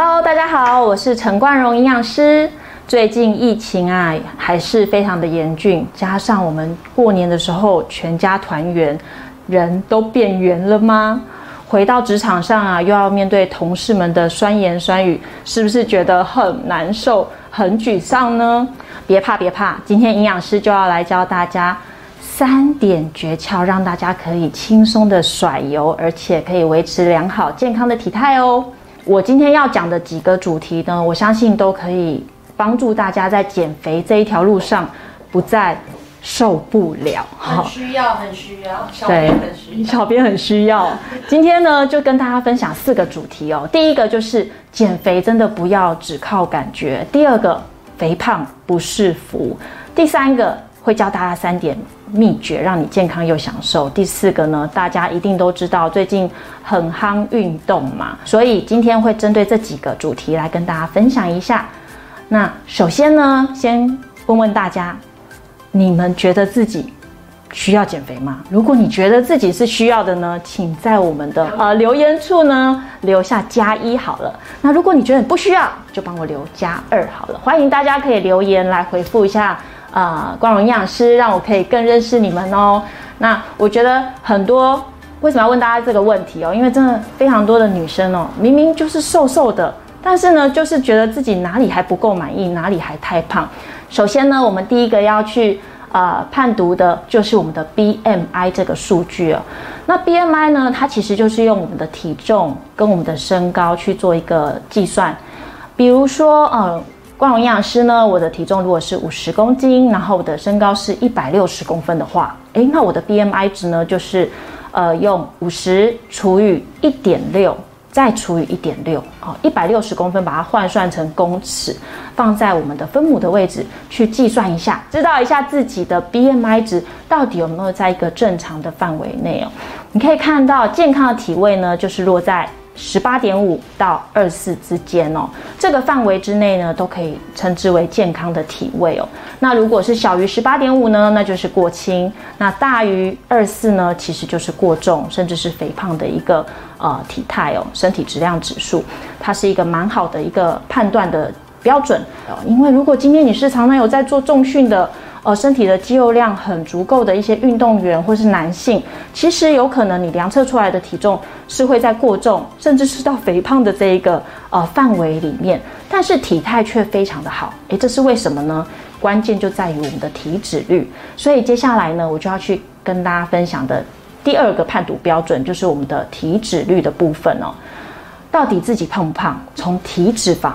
Hello，大家好，我是陈冠荣营养师。最近疫情啊，还是非常的严峻，加上我们过年的时候全家团圆，人都变圆了吗？回到职场上啊，又要面对同事们的酸言酸语，是不是觉得很难受、很沮丧呢？别怕，别怕，今天营养师就要来教大家三点诀窍，让大家可以轻松的甩油，而且可以维持良好健康的体态哦。我今天要讲的几个主题呢，我相信都可以帮助大家在减肥这一条路上不再受不了。很需要，很需要，小编很需要。小编很需要。今天呢，就跟大家分享四个主题哦。第一个就是减肥真的不要只靠感觉。第二个，肥胖不是福。第三个，会教大家三点秘诀，让你健康又享受。第四个呢，大家一定都知道，最近很夯运动嘛，所以今天会针对这几个主题来跟大家分享一下。那首先呢，先问问大家，你们觉得自己需要减肥吗？如果你觉得自己是需要的呢，请在我们的呃留言处呢留下加一好了。那如果你觉得不需要，就帮我留加二好了。欢迎大家可以留言来回复一下。啊，光荣营养师让我可以更认识你们哦。那我觉得很多为什么要问大家这个问题哦？因为真的非常多的女生哦，明明就是瘦瘦的，但是呢，就是觉得自己哪里还不够满意，哪里还太胖。首先呢，我们第一个要去呃判读的就是我们的 BMI 这个数据哦。那 BMI 呢，它其实就是用我们的体重跟我们的身高去做一个计算，比如说呃。光荣营养师呢，我的体重如果是五十公斤，然后我的身高是一百六十公分的话，诶，那我的 BMI 值呢，就是呃用五十除以一点六，再除以一点六，哦，一百六十公分把它换算成公尺，放在我们的分母的位置去计算一下，知道一下自己的 BMI 值到底有没有在一个正常的范围内哦。你可以看到健康的体位呢，就是落在。十八点五到二四之间哦，这个范围之内呢，都可以称之为健康的体位哦。那如果是小于十八点五呢，那就是过轻；那大于二四呢，其实就是过重，甚至是肥胖的一个呃体态哦。身体质量指数，它是一个蛮好的一个判断的标准哦。因为如果今天你是常常有在做重训的。呃，身体的肌肉量很足够的一些运动员或是男性，其实有可能你量测出来的体重是会在过重，甚至是到肥胖的这一个呃范围里面，但是体态却非常的好。诶，这是为什么呢？关键就在于我们的体脂率。所以接下来呢，我就要去跟大家分享的第二个判读标准，就是我们的体脂率的部分哦。到底自己胖不胖？从体脂肪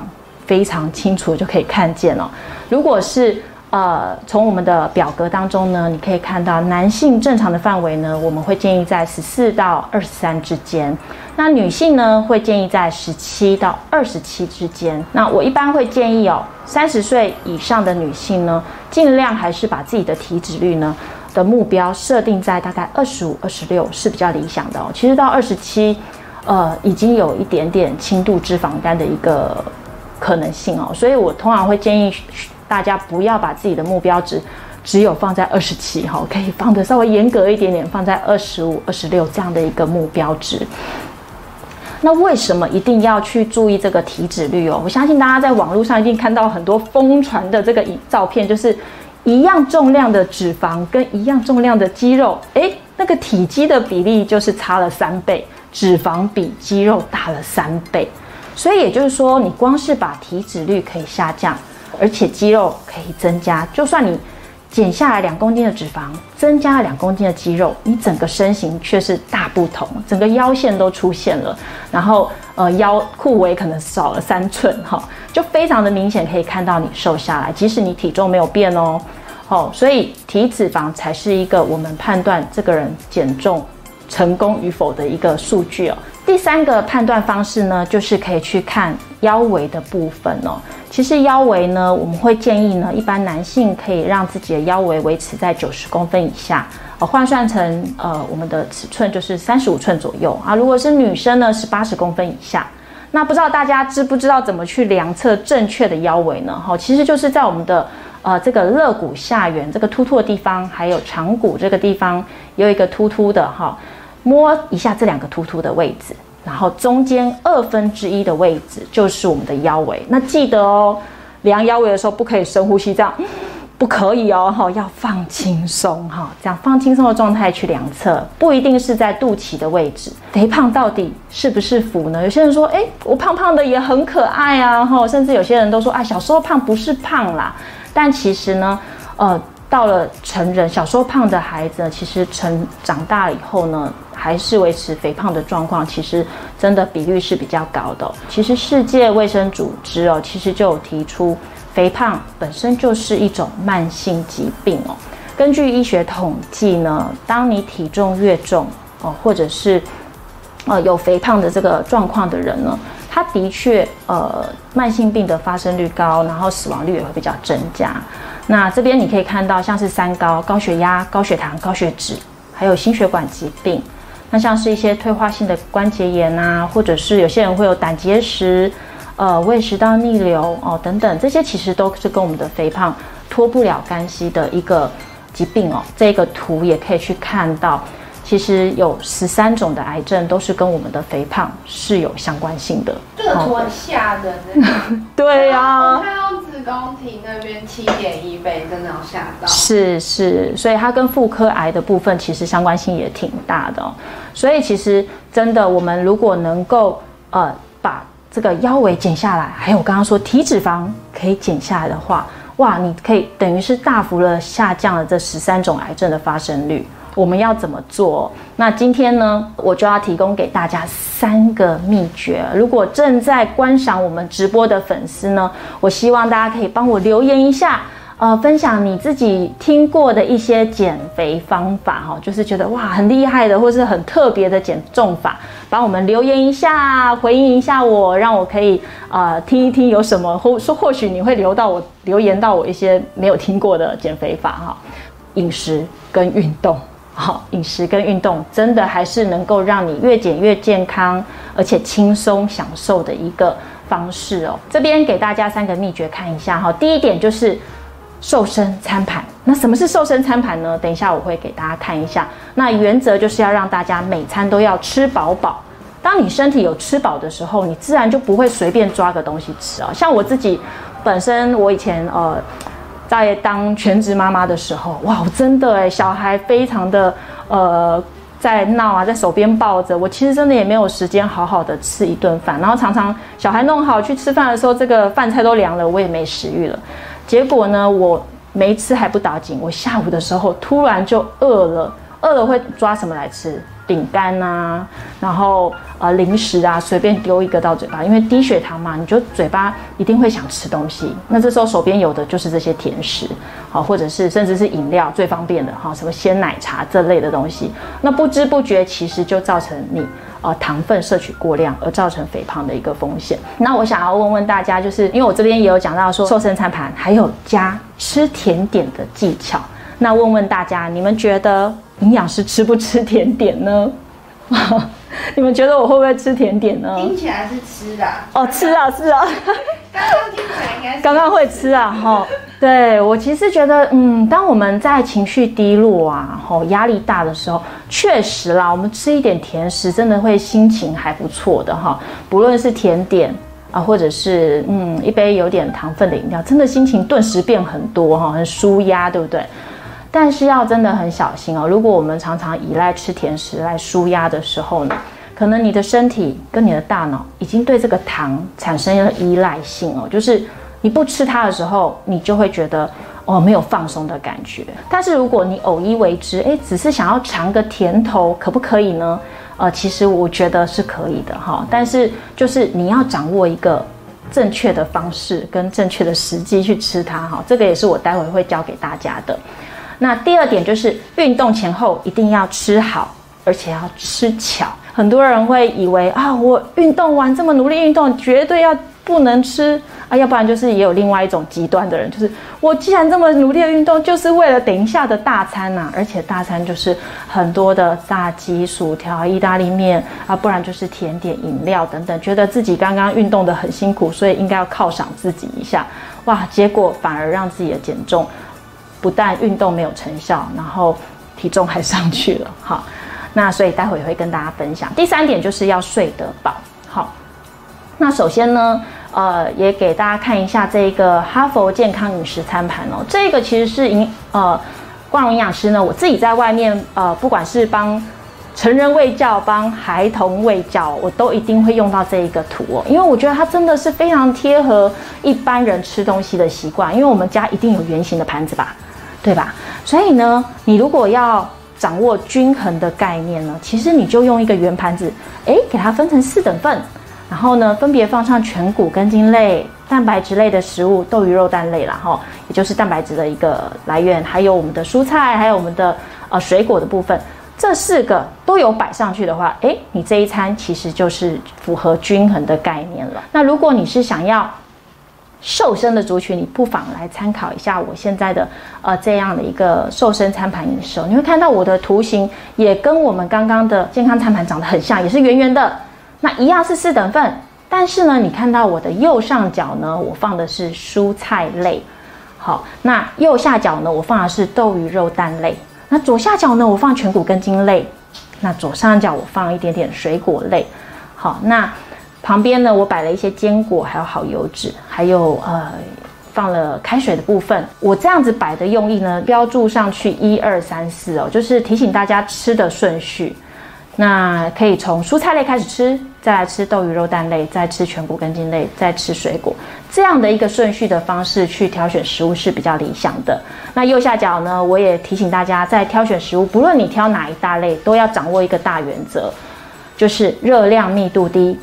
非常清楚就可以看见哦。如果是呃，从我们的表格当中呢，你可以看到男性正常的范围呢，我们会建议在十四到二十三之间。那女性呢，会建议在十七到二十七之间。那我一般会建议哦，三十岁以上的女性呢，尽量还是把自己的体脂率呢的目标设定在大概二十五、二十六是比较理想的哦。其实到二十七，呃，已经有一点点轻度脂肪肝的一个可能性哦，所以我通常会建议。大家不要把自己的目标值只有放在二十七哈，可以放的稍微严格一点点，放在二十五、二十六这样的一个目标值。那为什么一定要去注意这个体脂率哦？我相信大家在网络上一定看到很多疯传的这个照片，就是一样重量的脂肪跟一样重量的肌肉，诶，那个体积的比例就是差了三倍，脂肪比肌肉大了三倍。所以也就是说，你光是把体脂率可以下降。而且肌肉可以增加，就算你减下来两公斤的脂肪，增加了两公斤的肌肉，你整个身形却是大不同，整个腰线都出现了，然后呃腰裤围可能少了三寸哈，就非常的明显可以看到你瘦下来，即使你体重没有变哦，哦，所以体脂肪才是一个我们判断这个人减重成功与否的一个数据哦。第三个判断方式呢，就是可以去看腰围的部分哦。其实腰围呢，我们会建议呢，一般男性可以让自己的腰围维持在九十公分以下，呃，换算成呃我们的尺寸就是三十五寸左右啊。如果是女生呢，是八十公分以下。那不知道大家知不知道怎么去量测正确的腰围呢？哈，其实就是在我们的呃这个肋骨下缘这个突突的地方，还有长骨这个地方有一个突突的哈。摸一下这两个突突的位置，然后中间二分之一的位置就是我们的腰围。那记得哦，量腰围的时候不可以深呼吸，这样不可以哦，哈，要放轻松哈，这样放轻松的状态去量测，不一定是在肚脐的位置。肥胖到底是不是福呢？有些人说，哎，我胖胖的也很可爱啊，哈，甚至有些人都说，啊，小时候胖不是胖啦，但其实呢，呃。到了成人，小时候胖的孩子，其实成长大了以后呢，还是维持肥胖的状况，其实真的比率是比较高的。其实世界卫生组织哦，其实就有提出，肥胖本身就是一种慢性疾病哦。根据医学统计呢，当你体重越重哦，或者是呃有肥胖的这个状况的人呢，他的确呃慢性病的发生率高，然后死亡率也会比较增加。那这边你可以看到，像是三高、高血压、高血糖、高血脂，还有心血管疾病。那像是一些退化性的关节炎啊，或者是有些人会有胆结石、呃胃食道逆流哦等等，这些其实都是跟我们的肥胖脱不了干系的一个疾病哦。这个图也可以去看到。其实有十三种的癌症都是跟我们的肥胖是有相关性的。这个图很吓人。对呀。看到子宫体那边七点一倍，真的要吓到。是是，所以它跟妇科癌的部分其实相关性也挺大的。所以其实真的，我们如果能够呃把这个腰围减下来，还有我刚刚说体脂肪可以减下来的话，哇，你可以等于是大幅的下降了这十三种癌症的发生率。我们要怎么做？那今天呢，我就要提供给大家三个秘诀。如果正在观赏我们直播的粉丝呢，我希望大家可以帮我留言一下，呃，分享你自己听过的一些减肥方法哈，就是觉得哇很厉害的，或是很特别的减重法，帮我们留言一下，回应一下我，让我可以呃听一听有什么，或说或许你会留到我留言到我一些没有听过的减肥法哈，饮食跟运动。好，饮食跟运动真的还是能够让你越减越健康，而且轻松享受的一个方式哦。这边给大家三个秘诀看一下哈。第一点就是瘦身餐盘。那什么是瘦身餐盘呢？等一下我会给大家看一下。那原则就是要让大家每餐都要吃饱饱。当你身体有吃饱的时候，你自然就不会随便抓个东西吃啊。像我自己本身，我以前呃。在当全职妈妈的时候，哇，真的哎，小孩非常的呃在闹啊，在手边抱着我，其实真的也没有时间好好的吃一顿饭，然后常常小孩弄好去吃饭的时候，这个饭菜都凉了，我也没食欲了。结果呢，我没吃还不打紧，我下午的时候突然就饿了，饿了会抓什么来吃？饼干啊，然后呃零食啊，随便丢一个到嘴巴，因为低血糖嘛，你就嘴巴一定会想吃东西。那这时候手边有的就是这些甜食，好，或者是甚至是饮料最方便的哈，什么鲜奶茶这类的东西。那不知不觉其实就造成你呃糖分摄取过量，而造成肥胖的一个风险。那我想要问问大家，就是因为我这边也有讲到说瘦身餐盘还有加吃甜点的技巧，那问问大家，你们觉得？营养师吃不吃甜点呢？你们觉得我会不会吃甜点呢？听起来是吃的哦，吃啊，是啊。刚刚听起来应该刚刚会吃啊，哈。对我其实觉得，嗯，当我们在情绪低落啊，吼压力大的时候，确实啦，我们吃一点甜食，真的会心情还不错的哈。不论是甜点啊，或者是嗯一杯有点糖分的饮料，真的心情顿时变很多哈，很舒压，对不对？但是要真的很小心哦。如果我们常常依赖吃甜食来舒压的时候呢，可能你的身体跟你的大脑已经对这个糖产生了依赖性哦。就是你不吃它的时候，你就会觉得哦没有放松的感觉。但是如果你偶一为之，诶，只是想要尝个甜头，可不可以呢？呃，其实我觉得是可以的哈。但是就是你要掌握一个正确的方式跟正确的时机去吃它哈。这个也是我待会会教给大家的。那第二点就是运动前后一定要吃好，而且要吃巧。很多人会以为啊，我运动完这么努力运动，绝对要不能吃啊，要不然就是也有另外一种极端的人，就是我既然这么努力的运动，就是为了等一下的大餐呐，而且大餐就是很多的炸鸡、薯条、意大利面啊，不然就是甜点、饮料等等，觉得自己刚刚运动的很辛苦，所以应该要犒赏自己一下，哇，结果反而让自己的减重。不但运动没有成效，然后体重还上去了。好，那所以待会也会跟大家分享。第三点就是要睡得饱。好，那首先呢，呃，也给大家看一下这一个哈佛健康饮食餐盘哦。这个其实是营呃，光荣营养师呢，我自己在外面呃，不管是帮成人喂教、帮孩童喂教，我都一定会用到这一个图哦，因为我觉得它真的是非常贴合一般人吃东西的习惯，因为我们家一定有圆形的盘子吧。对吧？所以呢，你如果要掌握均衡的概念呢，其实你就用一个圆盘子，诶，给它分成四等份，然后呢，分别放上全谷根茎类、蛋白质类的食物、豆鱼肉蛋类啦，哈，也就是蛋白质的一个来源，还有我们的蔬菜，还有我们的呃水果的部分，这四个都有摆上去的话，诶，你这一餐其实就是符合均衡的概念了。那如果你是想要瘦身的族群，你不妨来参考一下我现在的呃这样的一个瘦身餐盘饮食。你会看到我的图形也跟我们刚刚的健康餐盘长得很像，也是圆圆的。那一样是四等份，但是呢，你看到我的右上角呢，我放的是蔬菜类。好，那右下角呢，我放的是豆鱼肉蛋类。那左下角呢，我放全谷根茎类。那左上角我放一点点水果类。好，那。旁边呢，我摆了一些坚果，还有好油脂，还有呃放了开水的部分。我这样子摆的用意呢，标注上去一二三四哦，就是提醒大家吃的顺序。那可以从蔬菜类开始吃，再来吃豆鱼肉蛋类，再吃全谷根茎类，再吃水果，这样的一个顺序的方式去挑选食物是比较理想的。那右下角呢，我也提醒大家，在挑选食物，不论你挑哪一大类，都要掌握一个大原则，就是热量密度低。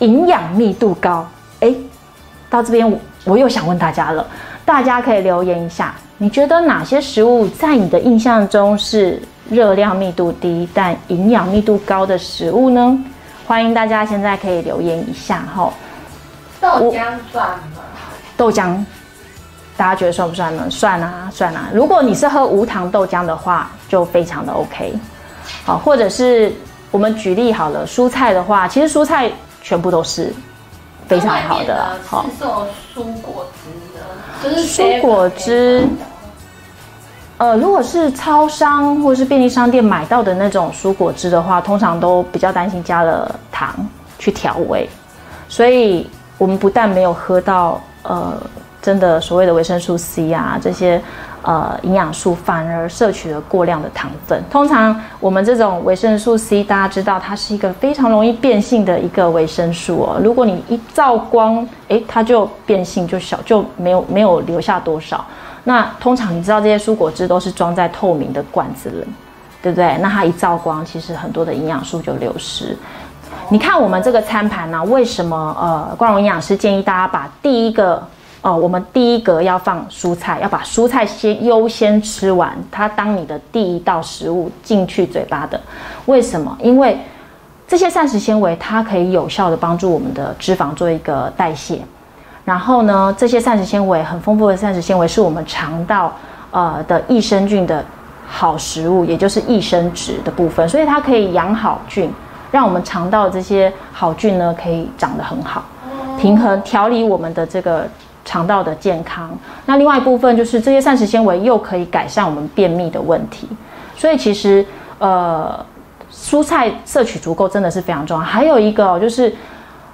营养密度高，哎，到这边我我又想问大家了，大家可以留言一下，你觉得哪些食物在你的印象中是热量密度低但营养密度高的食物呢？欢迎大家现在可以留言一下哈。豆浆算吗？豆浆，大家觉得算不算呢？算啊，算啊。如果你是喝无糖豆浆的话，就非常的 OK。好，或者是我们举例好了，蔬菜的话，其实蔬菜。全部都是非常好的，好。是做蔬果汁的，就是蔬果汁。呃，如果是超商或者是便利商店买到的那种蔬果汁的话，通常都比较担心加了糖去调味，所以我们不但没有喝到呃真的所谓的维生素 C 啊这些。呃，营养素反而摄取了过量的糖分。通常我们这种维生素 C，大家知道它是一个非常容易变性的一个维生素哦。如果你一照光，诶，它就变性就小，就没有没有留下多少。那通常你知道这些蔬果汁都是装在透明的罐子里，对不对？那它一照光，其实很多的营养素就流失。你看我们这个餐盘呢，为什么呃，光荣营养师建议大家把第一个。哦，我们第一格要放蔬菜，要把蔬菜先优先吃完，它当你的第一道食物进去嘴巴的。为什么？因为这些膳食纤维它可以有效的帮助我们的脂肪做一个代谢。然后呢，这些膳食纤维很丰富的膳食纤维是我们肠道呃的益生菌的好食物，也就是益生值的部分，所以它可以养好菌，让我们肠道这些好菌呢可以长得很好，平衡调理我们的这个。肠道的健康，那另外一部分就是这些膳食纤维又可以改善我们便秘的问题，所以其实呃蔬菜摄取足够真的是非常重要。还有一个就是，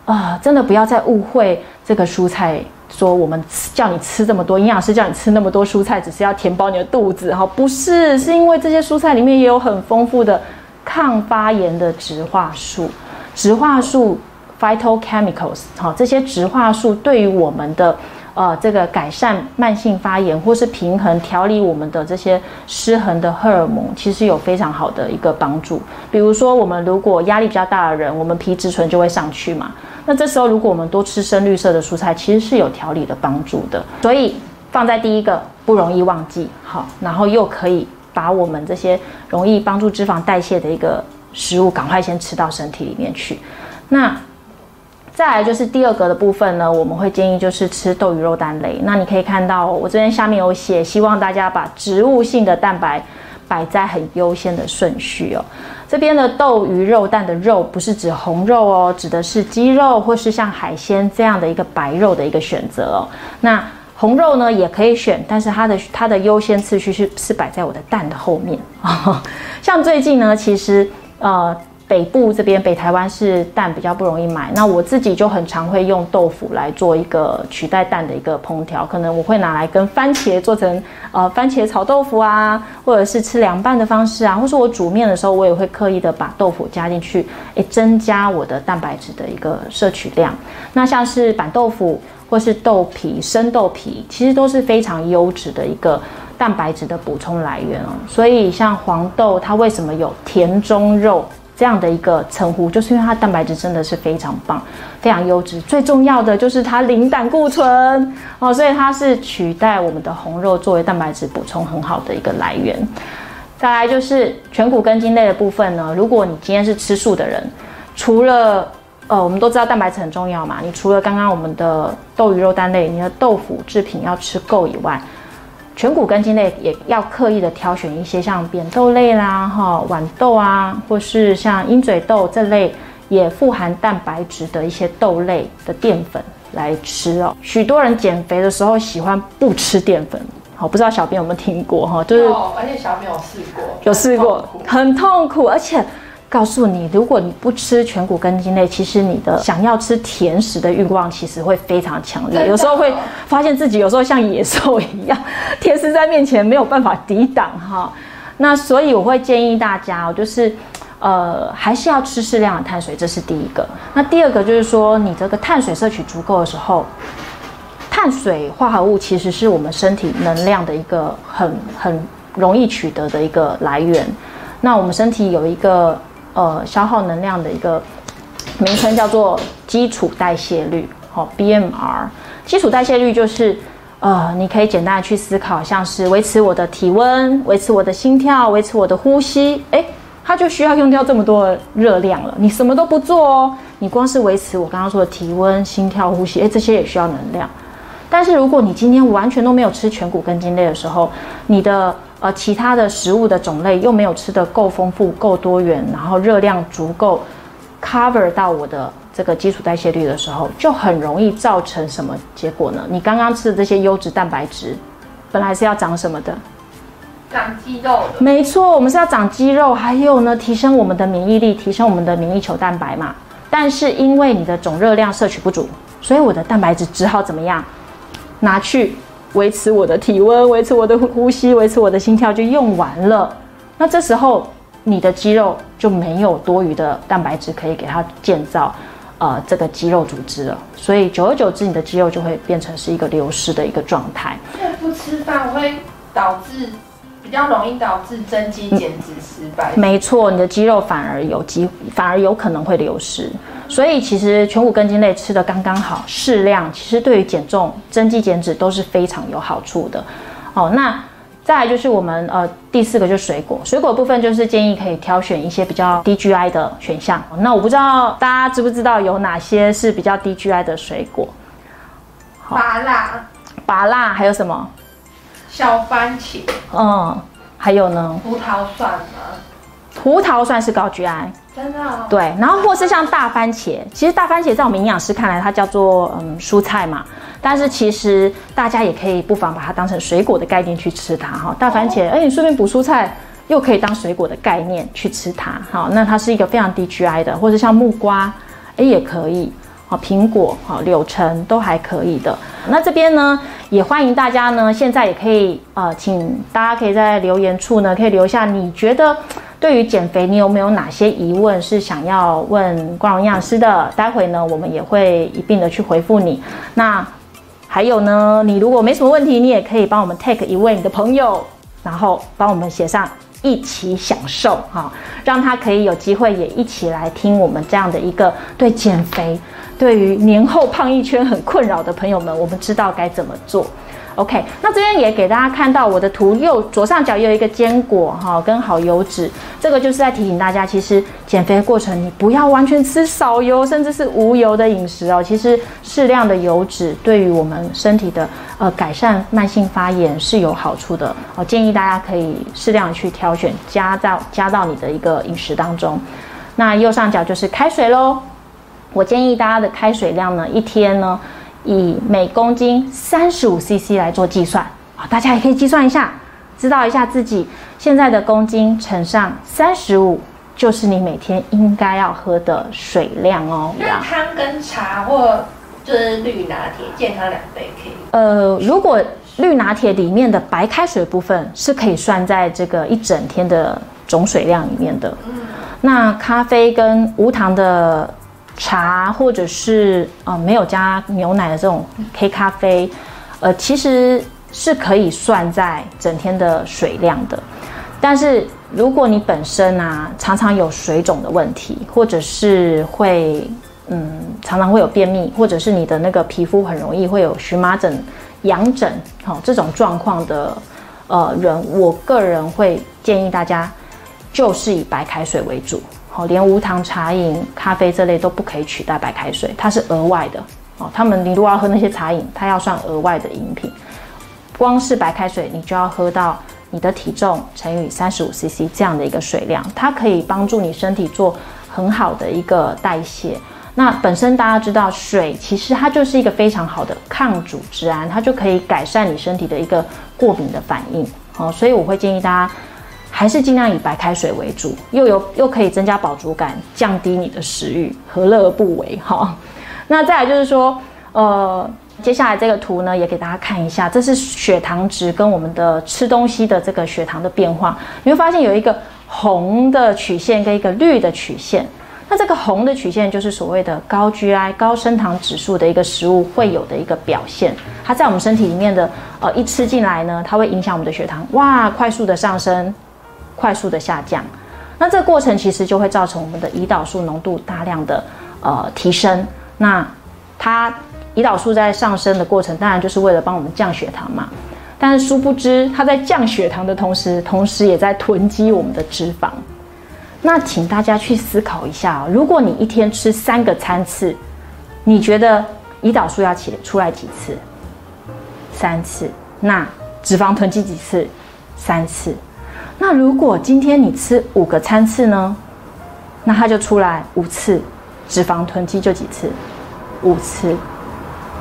啊真的不要再误会这个蔬菜，说我们叫你吃这么多，营养师叫你吃那么多蔬菜，只是要填饱你的肚子。哈，不是，是因为这些蔬菜里面也有很丰富的抗发炎的植化素，植化素 （phytochemicals） 好，这些植化素对于我们的呃，这个改善慢性发炎或是平衡调理我们的这些失衡的荷尔蒙，其实有非常好的一个帮助。比如说，我们如果压力比较大的人，我们皮质醇就会上去嘛。那这时候，如果我们多吃深绿色的蔬菜，其实是有调理的帮助的。所以放在第一个不容易忘记，好，然后又可以把我们这些容易帮助脂肪代谢的一个食物，赶快先吃到身体里面去。那。再来就是第二格的部分呢，我们会建议就是吃豆鱼肉蛋类。那你可以看到我这边下面有写，希望大家把植物性的蛋白摆在很优先的顺序哦。这边的豆鱼肉蛋的肉不是指红肉哦，指的是鸡肉或是像海鲜这样的一个白肉的一个选择哦。那红肉呢也可以选，但是它的它的优先次序是是摆在我的蛋的后面啊。像最近呢，其实呃。北部这边北台湾是蛋比较不容易买，那我自己就很常会用豆腐来做一个取代蛋的一个烹调，可能我会拿来跟番茄做成呃番茄炒豆腐啊，或者是吃凉拌的方式啊，或是我煮面的时候，我也会刻意的把豆腐加进去，诶，增加我的蛋白质的一个摄取量。那像是板豆腐或是豆皮、生豆皮，其实都是非常优质的一个蛋白质的补充来源哦。所以像黄豆，它为什么有甜中肉？这样的一个称呼，就是因为它蛋白质真的是非常棒，非常优质。最重要的就是它零胆固醇哦，所以它是取代我们的红肉作为蛋白质补充很好的一个来源。再来就是全谷根茎类的部分呢，如果你今天是吃素的人，除了呃，我们都知道蛋白质很重要嘛，你除了刚刚我们的豆鱼肉蛋类，你的豆腐制品要吃够以外。全谷根茎类也要刻意的挑选一些像扁豆类啦、哈豌豆啊，或是像鹰嘴豆这类也富含蛋白质的一些豆类的淀粉来吃哦。许多人减肥的时候喜欢不吃淀粉，好，不知道小编有没有听过哈？就是，而且小编有试过，有试过，很痛苦，而且。告诉你，如果你不吃全谷根茎类，其实你的想要吃甜食的欲望其实会非常强烈。有时候会发现自己有时候像野兽一样，甜食在面前没有办法抵挡哈。那所以我会建议大家，就是，呃，还是要吃适量的碳水，这是第一个。那第二个就是说，你这个碳水摄取足够的时候，碳水化合物其实是我们身体能量的一个很很容易取得的一个来源。那我们身体有一个。呃，消耗能量的一个名称叫做基础代谢率，好，BMR。基础代谢率就是，呃，你可以简单的去思考，像是维持我的体温、维持我的心跳、维持我的呼吸，诶，它就需要用掉这么多热量了。你什么都不做哦，你光是维持我刚刚说的体温、心跳、呼吸，诶，这些也需要能量。但是如果你今天完全都没有吃全谷根茎类的时候，你的呃，其他的食物的种类又没有吃的够丰富、够多元，然后热量足够 cover 到我的这个基础代谢率的时候，就很容易造成什么结果呢？你刚刚吃的这些优质蛋白质，本来是要长什么的？长肌肉的。没错，我们是要长肌肉，还有呢，提升我们的免疫力，提升我们的免疫球蛋白嘛。但是因为你的总热量摄取不足，所以我的蛋白质只好怎么样？拿去。维持我的体温，维持我的呼吸，维持我的心跳就用完了。那这时候你的肌肉就没有多余的蛋白质可以给它建造，呃，这个肌肉组织了。所以久而久之，你的肌肉就会变成是一个流失的一个状态。不吃饭会导致。比较容易导致增肌减脂失败。没错，你的肌肉反而有机，反而有可能会流失。所以其实全谷根茎类吃的刚刚好，适量，其实对于减重、增肌减脂都是非常有好处的。哦，那再来就是我们呃第四个就是水果，水果部分就是建议可以挑选一些比较低 GI 的选项。那我不知道大家知不知道有哪些是比较低 GI 的水果？芭辣，芭辣还有什么？小番茄，嗯，还有呢？葡萄算吗？葡萄算是高 GI，真的？对，然后或是像大番茄，其实大番茄在我们营养师看来，它叫做嗯蔬菜嘛，但是其实大家也可以不妨把它当成水果的概念去吃它哈。大番茄，哎，你顺便补蔬菜，又可以当水果的概念去吃它，好，那它是一个非常低 GI 的，或者像木瓜，哎，也可以。苹果、好柳橙都还可以的。那这边呢，也欢迎大家呢，现在也可以呃，请大家可以在留言处呢，可以留下你觉得对于减肥，你有没有哪些疑问是想要问光荣营养师的？待会呢，我们也会一并的去回复你。那还有呢，你如果没什么问题，你也可以帮我们 take 一位你的朋友，然后帮我们写上一起享受哈，让他可以有机会也一起来听我们这样的一个对减肥。对于年后胖一圈很困扰的朋友们，我们知道该怎么做。OK，那这边也给大家看到我的图，右左上角有一个坚果哈，跟好油脂，这个就是在提醒大家，其实减肥过程你不要完全吃少油，甚至是无油的饮食哦。其实适量的油脂对于我们身体的呃改善慢性发炎是有好处的哦。建议大家可以适量去挑选，加到加到你的一个饮食当中。那右上角就是开水喽。我建议大家的开水量呢，一天呢，以每公斤三十五 CC 来做计算啊，大家也可以计算一下，知道一下自己现在的公斤乘上三十五，就是你每天应该要喝的水量哦。那汤跟茶或就是绿拿铁，健康两杯可以。呃，如果绿拿铁里面的白开水部分是可以算在这个一整天的总水量里面的。嗯。那咖啡跟无糖的茶，或者是呃没有加牛奶的这种黑咖啡，呃，其实是可以算在整天的水量的。但是如果你本身啊常常有水肿的问题，或者是会嗯常常会有便秘，或者是你的那个皮肤很容易会有荨麻疹。痒疹，好这种状况的呃人，我个人会建议大家就是以白开水为主，好，连无糖茶饮、咖啡这类都不可以取代白开水，它是额外的哦。他们你如果要喝那些茶饮，它要算额外的饮品。光是白开水，你就要喝到你的体重乘以三十五 CC 这样的一个水量，它可以帮助你身体做很好的一个代谢。那本身大家知道，水其实它就是一个非常好的抗组织胺，它就可以改善你身体的一个过敏的反应。哦，所以我会建议大家还是尽量以白开水为主，又有又可以增加饱足感，降低你的食欲，何乐而不为？哈。那再来就是说，呃，接下来这个图呢，也给大家看一下，这是血糖值跟我们的吃东西的这个血糖的变化，你会发现有一个红的曲线跟一个绿的曲线。那这个红的曲线就是所谓的高 GI 高升糖指数的一个食物会有的一个表现，它在我们身体里面的呃一吃进来呢，它会影响我们的血糖，哇，快速的上升，快速的下降。那这个过程其实就会造成我们的胰岛素浓度大量的呃提升。那它胰岛素在上升的过程，当然就是为了帮我们降血糖嘛。但是殊不知，它在降血糖的同时，同时也在囤积我们的脂肪。那请大家去思考一下哦，如果你一天吃三个餐次，你觉得胰岛素要起出来几次？三次。那脂肪囤积几次？三次。那如果今天你吃五个餐次呢？那它就出来五次，脂肪囤积就几次？五次。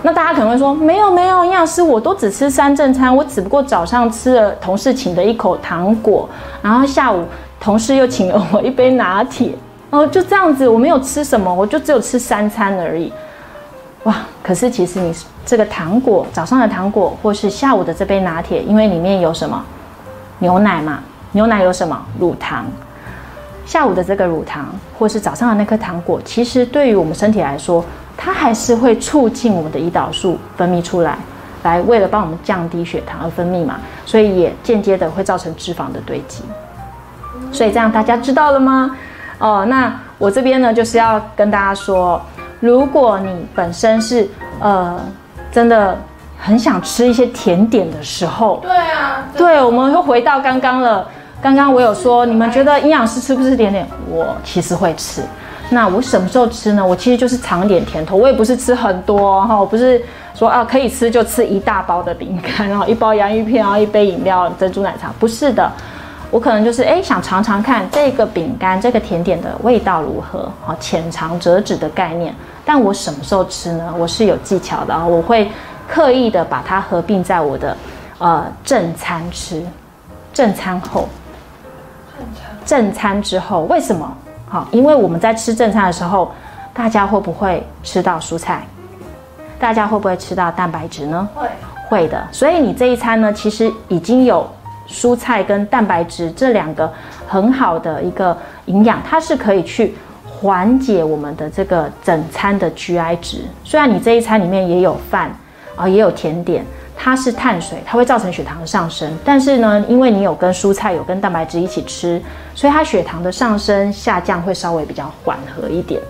那大家可能会说，没有没有，营养师我都只吃三正餐，我只不过早上吃了同事请的一口糖果，然后下午。同事又请了我一杯拿铁，哦，就这样子，我没有吃什么，我就只有吃三餐而已。哇！可是其实你这个糖果，早上的糖果，或是下午的这杯拿铁，因为里面有什么牛奶嘛，牛奶有什么乳糖，下午的这个乳糖，或是早上的那颗糖果，其实对于我们身体来说，它还是会促进我们的胰岛素分泌出来，来为了帮我们降低血糖而分泌嘛，所以也间接的会造成脂肪的堆积。所以这样大家知道了吗？哦，那我这边呢就是要跟大家说，如果你本身是呃真的很想吃一些甜点的时候，对啊，对，我们又回到刚刚了。刚刚我有说，你们觉得营养师吃不吃甜点？我其实会吃。那我什么时候吃呢？我其实就是尝点甜头，我也不是吃很多哈，我不是说啊可以吃就吃一大包的饼干，然后一包洋芋片，然后一杯饮料珍珠奶茶，不是的。我可能就是哎，想尝尝看这个饼干、这个甜点的味道如何？好，浅尝辄止的概念。但我什么时候吃呢？我是有技巧的啊，我会刻意的把它合并在我的呃正餐吃，正餐后，正餐之后，为什么？好，因为我们在吃正餐的时候，大家会不会吃到蔬菜？大家会不会吃到蛋白质呢？会，会的。所以你这一餐呢，其实已经有。蔬菜跟蛋白质这两个很好的一个营养，它是可以去缓解我们的这个整餐的 GI 值。虽然你这一餐里面也有饭啊，也有甜点，它是碳水，它会造成血糖的上升。但是呢，因为你有跟蔬菜有跟蛋白质一起吃，所以它血糖的上升下降会稍微比较缓和一点。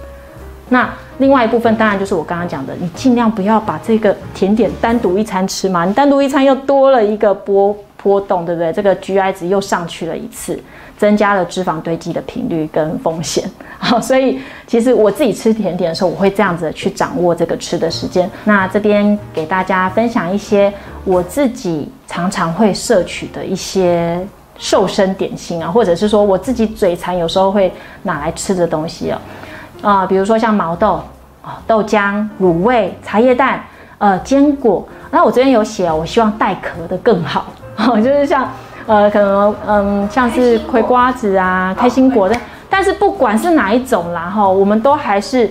那另外一部分当然就是我刚刚讲的，你尽量不要把这个甜点单独一餐吃嘛，你单独一餐又多了一个波。波动对不对？这个 GI 值又上去了一次，增加了脂肪堆积的频率跟风险。好，所以其实我自己吃甜点的时候，我会这样子去掌握这个吃的时间。那这边给大家分享一些我自己常常会摄取的一些瘦身点心啊，或者是说我自己嘴馋有时候会拿来吃的东西哦。啊，比如说像毛豆啊、豆浆、卤味、茶叶蛋、呃坚果。那我这边有写，我希望带壳的更好。就是像，呃，可能，嗯，像是葵瓜子啊、开心果的，但是不管是哪一种啦哈，我们都还是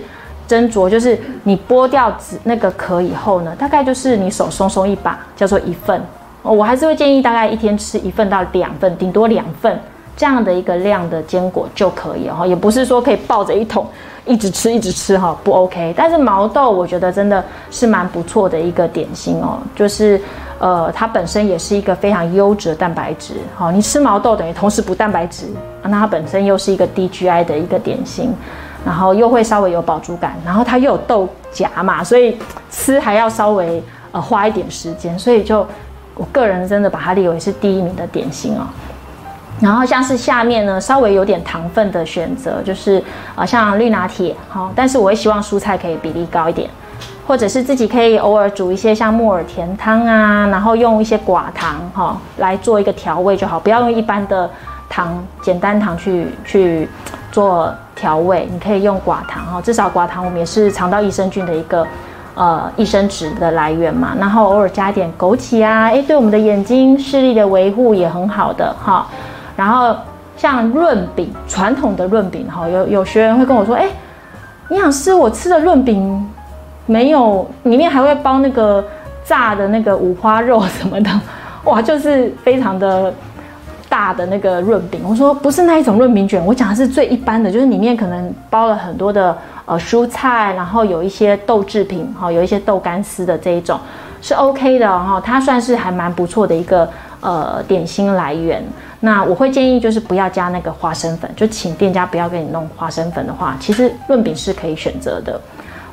斟酌，就是你剥掉纸那个壳以后呢，大概就是你手松松一把，叫做一份。我还是会建议大概一天吃一份到两份，顶多两份这样的一个量的坚果就可以哈，也不是说可以抱着一桶一直吃一直吃哈，不 OK。但是毛豆我觉得真的是蛮不错的一个点心哦，就是呃它本身也是一个非常优质的蛋白质，好，你吃毛豆等于同时补蛋白质，那它本身又是一个低 GI 的一个点心，然后又会稍微有饱足感，然后它又有豆荚嘛，所以吃还要稍微呃花一点时间，所以就。我个人真的把它列为是第一名的点心哦。然后像是下面呢，稍微有点糖分的选择，就是啊，像绿拿铁，好，但是我会希望蔬菜可以比例高一点，或者是自己可以偶尔煮一些像木耳甜汤啊，然后用一些寡糖哈来做一个调味就好，不要用一般的糖简单糖去去做调味，你可以用寡糖哈，至少寡糖我们也是肠道益生菌的一个。呃，益生值的来源嘛，然后偶尔加一点枸杞啊，诶，对我们的眼睛视力的维护也很好的哈。然后像润饼，传统的润饼哈，有有学员会跟我说，哎，营养师，我吃的润饼没有，里面还会包那个炸的那个五花肉什么的，哇，就是非常的大的那个润饼。我说不是那一种润饼卷，我讲的是最一般的，就是里面可能包了很多的。呃，蔬菜，然后有一些豆制品，哈，有一些豆干丝的这一种是 OK 的哈，它算是还蛮不错的一个呃点心来源。那我会建议就是不要加那个花生粉，就请店家不要给你弄花生粉的话，其实润饼是可以选择的。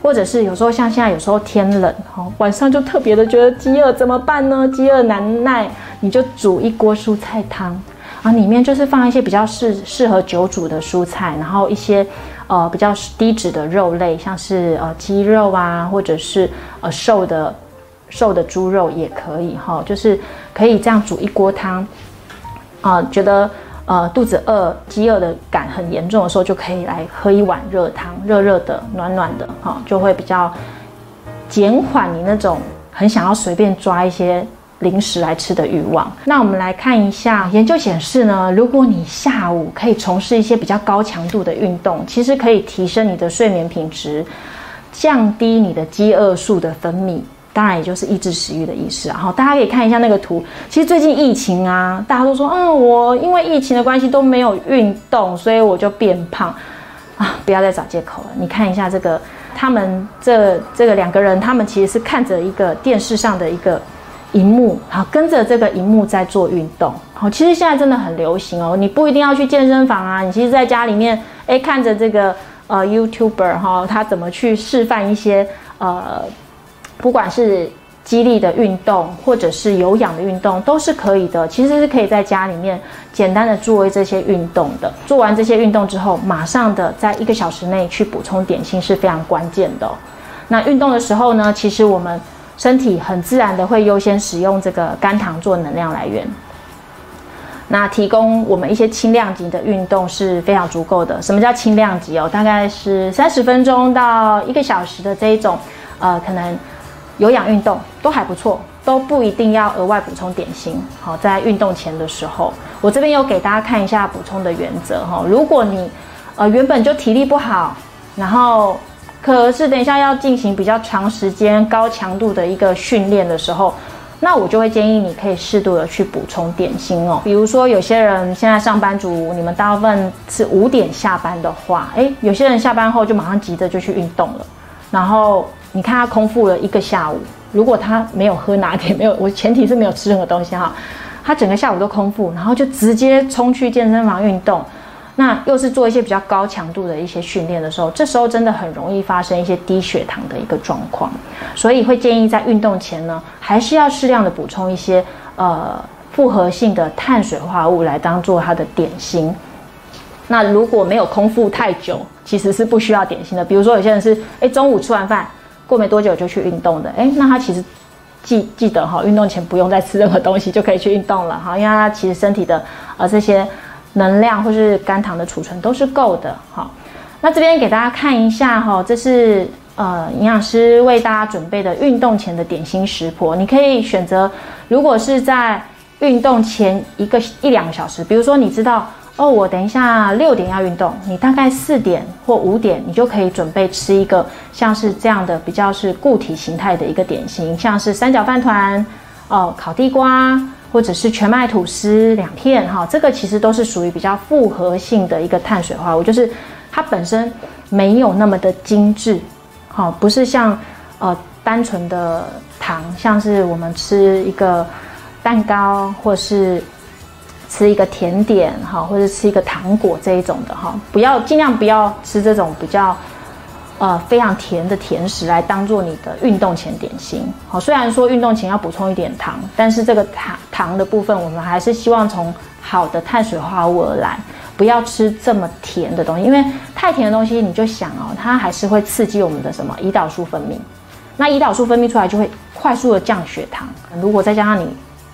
或者是有时候像现在有时候天冷，哈，晚上就特别的觉得饥饿，怎么办呢？饥饿难耐，你就煮一锅蔬菜汤，啊，里面就是放一些比较适适合久煮的蔬菜，然后一些。呃，比较低脂的肉类，像是呃鸡肉啊，或者是呃瘦的瘦的猪肉也可以哈，就是可以这样煮一锅汤啊，觉得呃肚子饿、饥饿的感很严重的时候，就可以来喝一碗热汤，热热的、暖暖的哈，就会比较减缓你那种很想要随便抓一些。零食来吃的欲望。那我们来看一下研究显示呢，如果你下午可以从事一些比较高强度的运动，其实可以提升你的睡眠品质，降低你的饥饿素的分泌，当然也就是抑制食欲的意思。然后大家可以看一下那个图，其实最近疫情啊，大家都说，嗯，我因为疫情的关系都没有运动，所以我就变胖啊！不要再找借口了。你看一下这个，他们这这个两个人，他们其实是看着一个电视上的一个。荧幕好，跟着这个荧幕在做运动好，其实现在真的很流行哦。你不一定要去健身房啊，你其实在家里面，哎，看着这个呃 YouTuber 哈，他怎么去示范一些呃，不管是激励的运动或者是有氧的运动，都是可以的。其实是可以在家里面简单的做这些运动的。做完这些运动之后，马上的在一个小时内去补充点心是非常关键的。那运动的时候呢，其实我们。身体很自然的会优先使用这个肝糖做能量来源，那提供我们一些轻量级的运动是非常足够的。什么叫轻量级哦？大概是三十分钟到一个小时的这一种，呃，可能有氧运动都还不错，都不一定要额外补充点心。好，在运动前的时候，我这边有给大家看一下补充的原则哈。如果你呃原本就体力不好，然后可是等一下要进行比较长时间、高强度的一个训练的时候，那我就会建议你可以适度的去补充点心哦。比如说有些人现在上班族，你们大部分是五点下班的话，诶，有些人下班后就马上急着就去运动了。然后你看他空腹了一个下午，如果他没有喝拿铁，没有 我前提是没有吃任何东西哈，他整个下午都空腹，然后就直接冲去健身房运动。那又是做一些比较高强度的一些训练的时候，这时候真的很容易发生一些低血糖的一个状况，所以会建议在运动前呢，还是要适量的补充一些呃复合性的碳水化合物来当做它的点心。那如果没有空腹太久，其实是不需要点心的。比如说有些人是哎中午吃完饭过没多久就去运动的，哎，那他其实记记得哈，运动前不用再吃任何东西就可以去运动了哈，因为他其实身体的呃这些。能量或是肝糖的储存都是够的，哈，那这边给大家看一下哈，这是呃营养师为大家准备的运动前的点心食谱，你可以选择，如果是在运动前一个一两个小时，比如说你知道哦，我等一下六点要运动，你大概四点或五点，你就可以准备吃一个像是这样的比较是固体形态的一个点心，像是三角饭团，哦，烤地瓜，或者是全麦吐司两片，哈，这个其实都是属于比较复合性的一个碳水化合物，就是它本身没有那么的精致，好，不是像呃单纯的糖，像是我们吃一个蛋糕或是。吃一个甜点哈，或者吃一个糖果这一种的哈，不要尽量不要吃这种比较呃非常甜的甜食来当做你的运动前点心。好，虽然说运动前要补充一点糖，但是这个糖糖的部分，我们还是希望从好的碳水化合物而来，不要吃这么甜的东西，因为太甜的东西你就想哦，它还是会刺激我们的什么胰岛素分泌，那胰岛素分泌出来就会快速的降血糖，如果再加上你。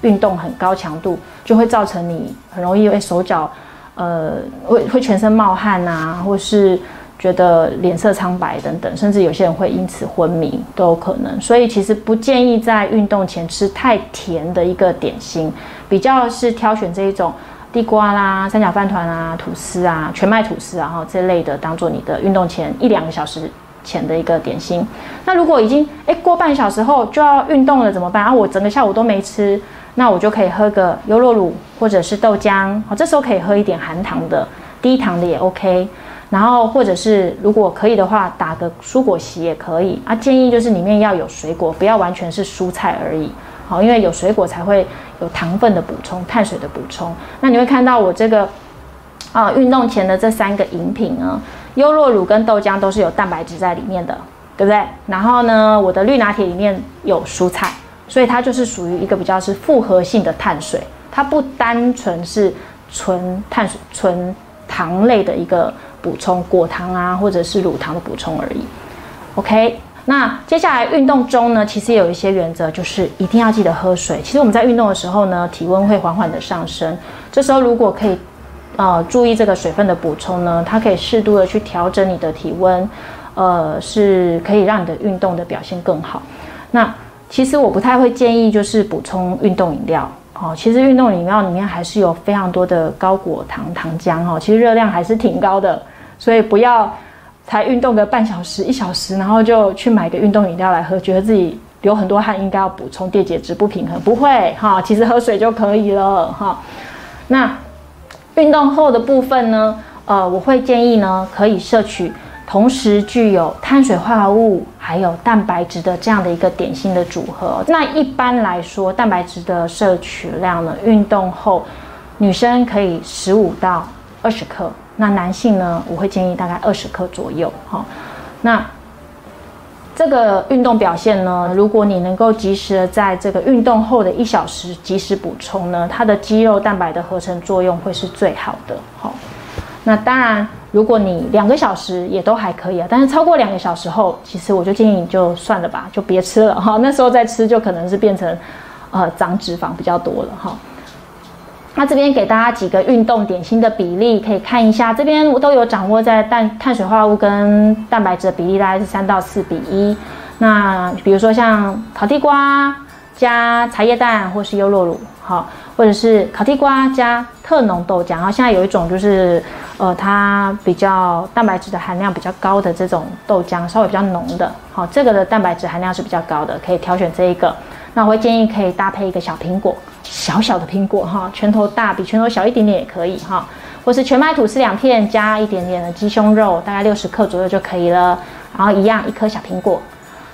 运动很高强度，就会造成你很容易会手脚，呃，会会全身冒汗呐，或是觉得脸色苍白等等，甚至有些人会因此昏迷都有可能。所以其实不建议在运动前吃太甜的一个点心，比较是挑选这一种地瓜啦、三角饭团啊、吐司啊、全麦吐司啊哈这类的，当做你的运动前一两个小时前的一个点心。那如果已经诶过半小时后就要运动了怎么办啊？我整个下午都没吃。那我就可以喝个优酪乳或者是豆浆，好，这时候可以喝一点含糖的、低糖的也 OK。然后或者是如果可以的话，打个蔬果昔也可以啊。建议就是里面要有水果，不要完全是蔬菜而已，好，因为有水果才会有糖分的补充、碳水的补充。那你会看到我这个啊，运动前的这三个饮品呢，优酪乳跟豆浆都是有蛋白质在里面的，对不对？然后呢，我的绿拿铁里面有蔬菜。所以它就是属于一个比较是复合性的碳水，它不单纯是纯碳水、纯糖类的一个补充，果糖啊或者是乳糖的补充而已。OK，那接下来运动中呢，其实有一些原则，就是一定要记得喝水。其实我们在运动的时候呢，体温会缓缓的上升，这时候如果可以呃注意这个水分的补充呢，它可以适度的去调整你的体温，呃，是可以让你的运动的表现更好。那其实我不太会建议，就是补充运动饮料。哦，其实运动饮料里面还是有非常多的高果糖糖浆哈，其实热量还是挺高的，所以不要才运动个半小时一小时，然后就去买个运动饮料来喝，觉得自己流很多汗，应该要补充电解质不平衡。不会哈，其实喝水就可以了哈。那运动后的部分呢，呃，我会建议呢，可以摄取。同时具有碳水化合物还有蛋白质的这样的一个点心的组合。那一般来说，蛋白质的摄取量呢，运动后女生可以十五到二十克，那男性呢，我会建议大概二十克左右。哈，那这个运动表现呢，如果你能够及时的在这个运动后的一小时及时补充呢，它的肌肉蛋白的合成作用会是最好的。好，那当然。如果你两个小时也都还可以啊，但是超过两个小时后，其实我就建议你就算了吧，就别吃了哈。那时候再吃就可能是变成，呃，长脂肪比较多了哈。那这边给大家几个运动点心的比例，可以看一下，这边我都有掌握在碳碳水化合物跟蛋白质的比例大概是三到四比一。那比如说像烤地瓜加茶叶蛋或是优酪乳，好。或者是烤地瓜加特浓豆浆，然后现在有一种就是，呃，它比较蛋白质的含量比较高的这种豆浆，稍微比较浓的，好，这个的蛋白质含量是比较高的，可以挑选这一个。那我会建议可以搭配一个小苹果，小小的苹果哈，拳头大，比拳头小一点点也可以哈，或是全麦吐司两片加一点点的鸡胸肉，大概六十克左右就可以了。然后一样一颗小苹果，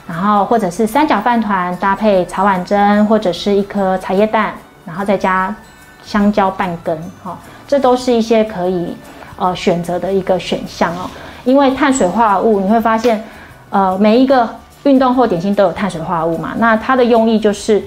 然后或者是三角饭团搭配草碗蒸，或者是一颗茶叶蛋。然后再加香蕉半根，哈，这都是一些可以呃选择的一个选项哦。因为碳水化合物，你会发现，呃，每一个运动后点心都有碳水化合物嘛，那它的用意就是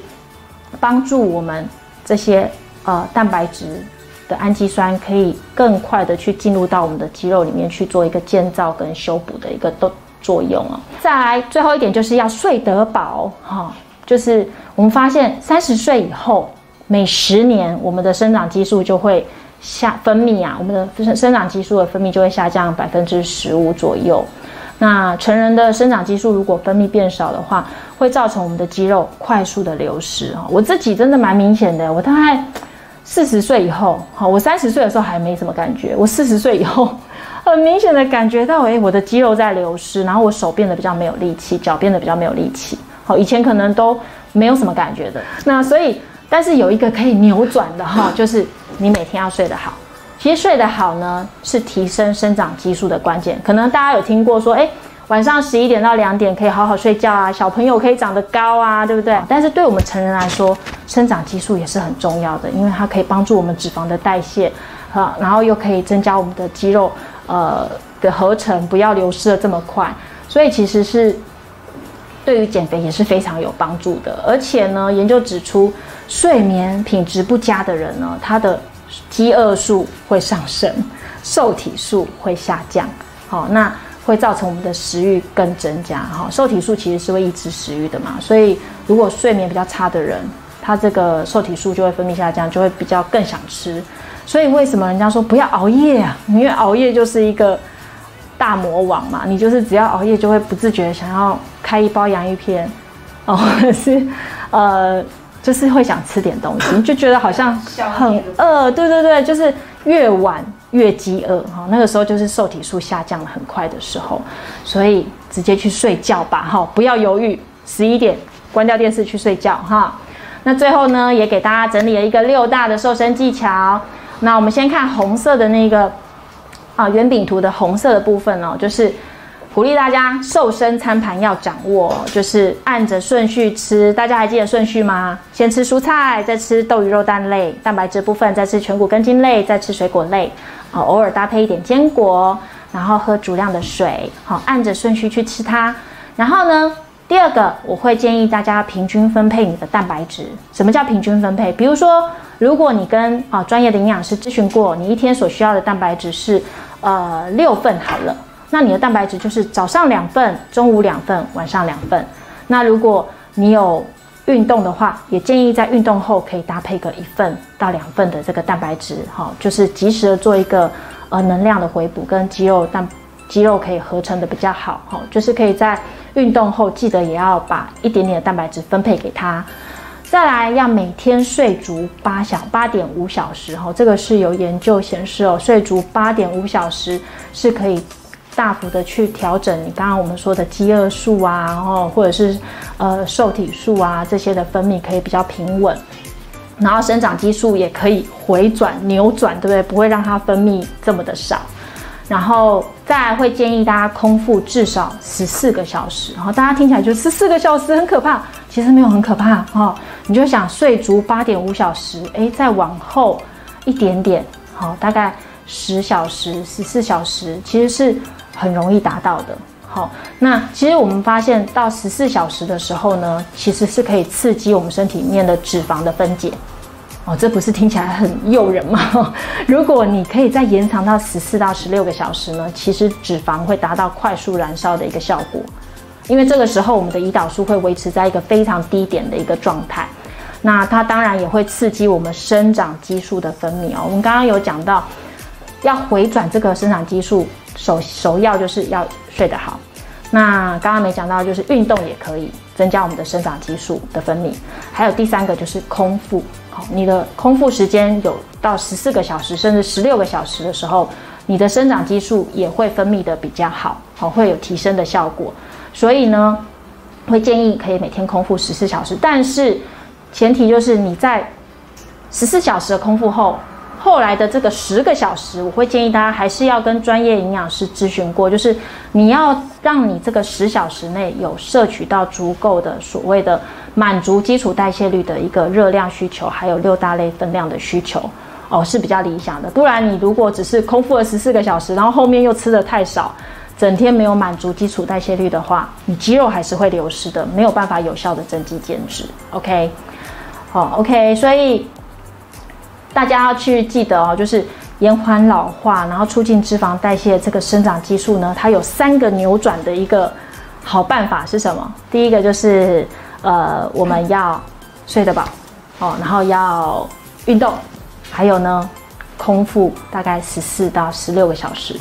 帮助我们这些呃蛋白质的氨基酸可以更快的去进入到我们的肌肉里面去做一个建造跟修补的一个作作用哦。再来最后一点就是要睡得饱，哈，就是我们发现三十岁以后。每十年，我们的生长激素就会下分泌啊，我们的生生长激素的分泌就会下降百分之十五左右。那成人的生长激素如果分泌变少的话，会造成我们的肌肉快速的流失啊。我自己真的蛮明显的，我大概四十岁以后，好，我三十岁的时候还没什么感觉，我四十岁以后，很明显的感觉到，哎，我的肌肉在流失，然后我手变得比较没有力气，脚变得比较没有力气。好，以前可能都没有什么感觉的。那所以，但是有一个可以扭转的哈，就是你每天要睡得好。其实睡得好呢，是提升生长激素的关键。可能大家有听过说，哎。晚上十一点到两点可以好好睡觉啊，小朋友可以长得高啊，对不对？但是对我们成人来说，生长激素也是很重要的，因为它可以帮助我们脂肪的代谢，啊，然后又可以增加我们的肌肉，呃的合成，不要流失的这么快。所以其实是对于减肥也是非常有帮助的。而且呢，研究指出，睡眠品质不佳的人呢，他的饥饿素会上升，受体素会下降。好，那。会造成我们的食欲更增加，哈，受体素其实是会抑制食欲的嘛，所以如果睡眠比较差的人，他这个受体素就会分泌下降，就会比较更想吃。所以为什么人家说不要熬夜啊？因为熬夜就是一个大魔王嘛，你就是只要熬夜就会不自觉想要开一包洋芋片，哦，或者是呃，就是会想吃点东西，你就觉得好像很饿，对对对，就是越晚。越饥饿哈，那个时候就是受体素下降的很快的时候，所以直接去睡觉吧哈，不要犹豫，十一点关掉电视去睡觉哈。那最后呢，也给大家整理了一个六大的瘦身技巧。那我们先看红色的那个啊圆饼图的红色的部分哦，就是。鼓励大家瘦身餐盘要掌握，就是按着顺序吃。大家还记得顺序吗？先吃蔬菜，再吃豆鱼肉蛋类蛋白质部分，再吃全谷根茎类，再吃水果类。啊，偶尔搭配一点坚果，然后喝足量的水。好，按着顺序去吃它。然后呢，第二个我会建议大家平均分配你的蛋白质。什么叫平均分配？比如说，如果你跟啊专业的营养师咨询过，你一天所需要的蛋白质是呃六份好了。那你的蛋白质就是早上两份，中午两份，晚上两份。那如果你有运动的话，也建议在运动后可以搭配个一份到两份的这个蛋白质，哈，就是及时的做一个呃能量的回补，跟肌肉蛋肌肉可以合成的比较好，哈，就是可以在运动后记得也要把一点点的蛋白质分配给他。再来要每天睡足八小八点五小时，哈，这个是有研究显示哦，睡足八点五小时是可以。大幅的去调整你刚刚我们说的饥饿素啊，然后或者是呃受体素啊这些的分泌可以比较平稳，然后生长激素也可以回转扭转，对不对？不会让它分泌这么的少。然后再会建议大家空腹至少十四个小时。然后大家听起来就十四个小时很可怕，其实没有很可怕哈。你就想睡足八点五小时，哎，再往后一点点，好，大概十小时、十四小时，其实是。很容易达到的，好，那其实我们发现到十四小时的时候呢，其实是可以刺激我们身体里面的脂肪的分解，哦，这不是听起来很诱人吗？如果你可以再延长到十四到十六个小时呢，其实脂肪会达到快速燃烧的一个效果，因为这个时候我们的胰岛素会维持在一个非常低点的一个状态，那它当然也会刺激我们生长激素的分泌哦。我们刚刚有讲到要回转这个生长激素。首首要就是要睡得好，那刚刚没讲到，就是运动也可以增加我们的生长激素的分泌，还有第三个就是空腹，好，你的空腹时间有到十四个小时甚至十六个小时的时候，你的生长激素也会分泌的比较好，好会有提升的效果，所以呢，会建议可以每天空腹十四小时，但是前提就是你在十四小时的空腹后。后来的这个十个小时，我会建议大家还是要跟专业营养师咨询过，就是你要让你这个十小时内有摄取到足够的所谓的满足基础代谢率的一个热量需求，还有六大类分量的需求哦，是比较理想的。不然你如果只是空腹了十四个小时，然后后面又吃的太少，整天没有满足基础代谢率的话，你肌肉还是会流失的，没有办法有效的增肌减脂。OK，好，OK，所以。大家要去记得哦，就是延缓老化，然后促进脂肪代谢。这个生长激素呢，它有三个扭转的一个好办法是什么？第一个就是呃，我们要睡得饱哦，然后要运动，还有呢，空腹大概十四到十六个小时，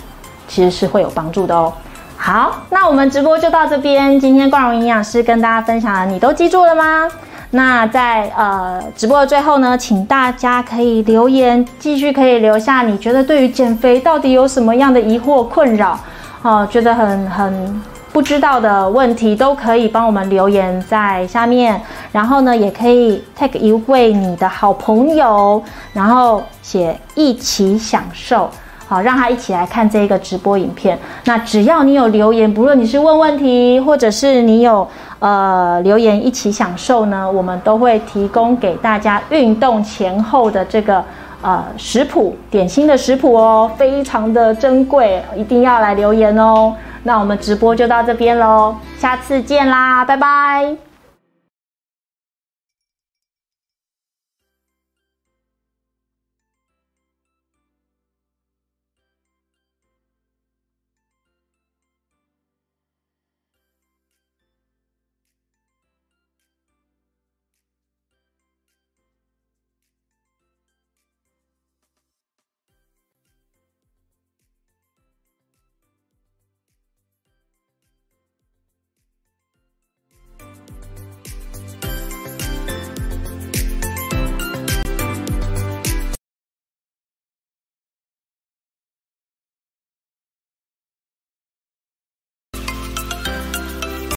其实是会有帮助的哦。好，那我们直播就到这边。今天冠荣营养师跟大家分享的，你都记住了吗？那在呃直播的最后呢，请大家可以留言，继续可以留下你觉得对于减肥到底有什么样的疑惑困扰，哦，觉得很很不知道的问题，都可以帮我们留言在下面。然后呢，也可以 take 一位你的好朋友，然后写一起享受。好，让他一起来看这个直播影片。那只要你有留言，不论你是问问题，或者是你有呃留言一起享受呢，我们都会提供给大家运动前后的这个呃食谱，点心的食谱哦，非常的珍贵，一定要来留言哦。那我们直播就到这边喽，下次见啦，拜拜。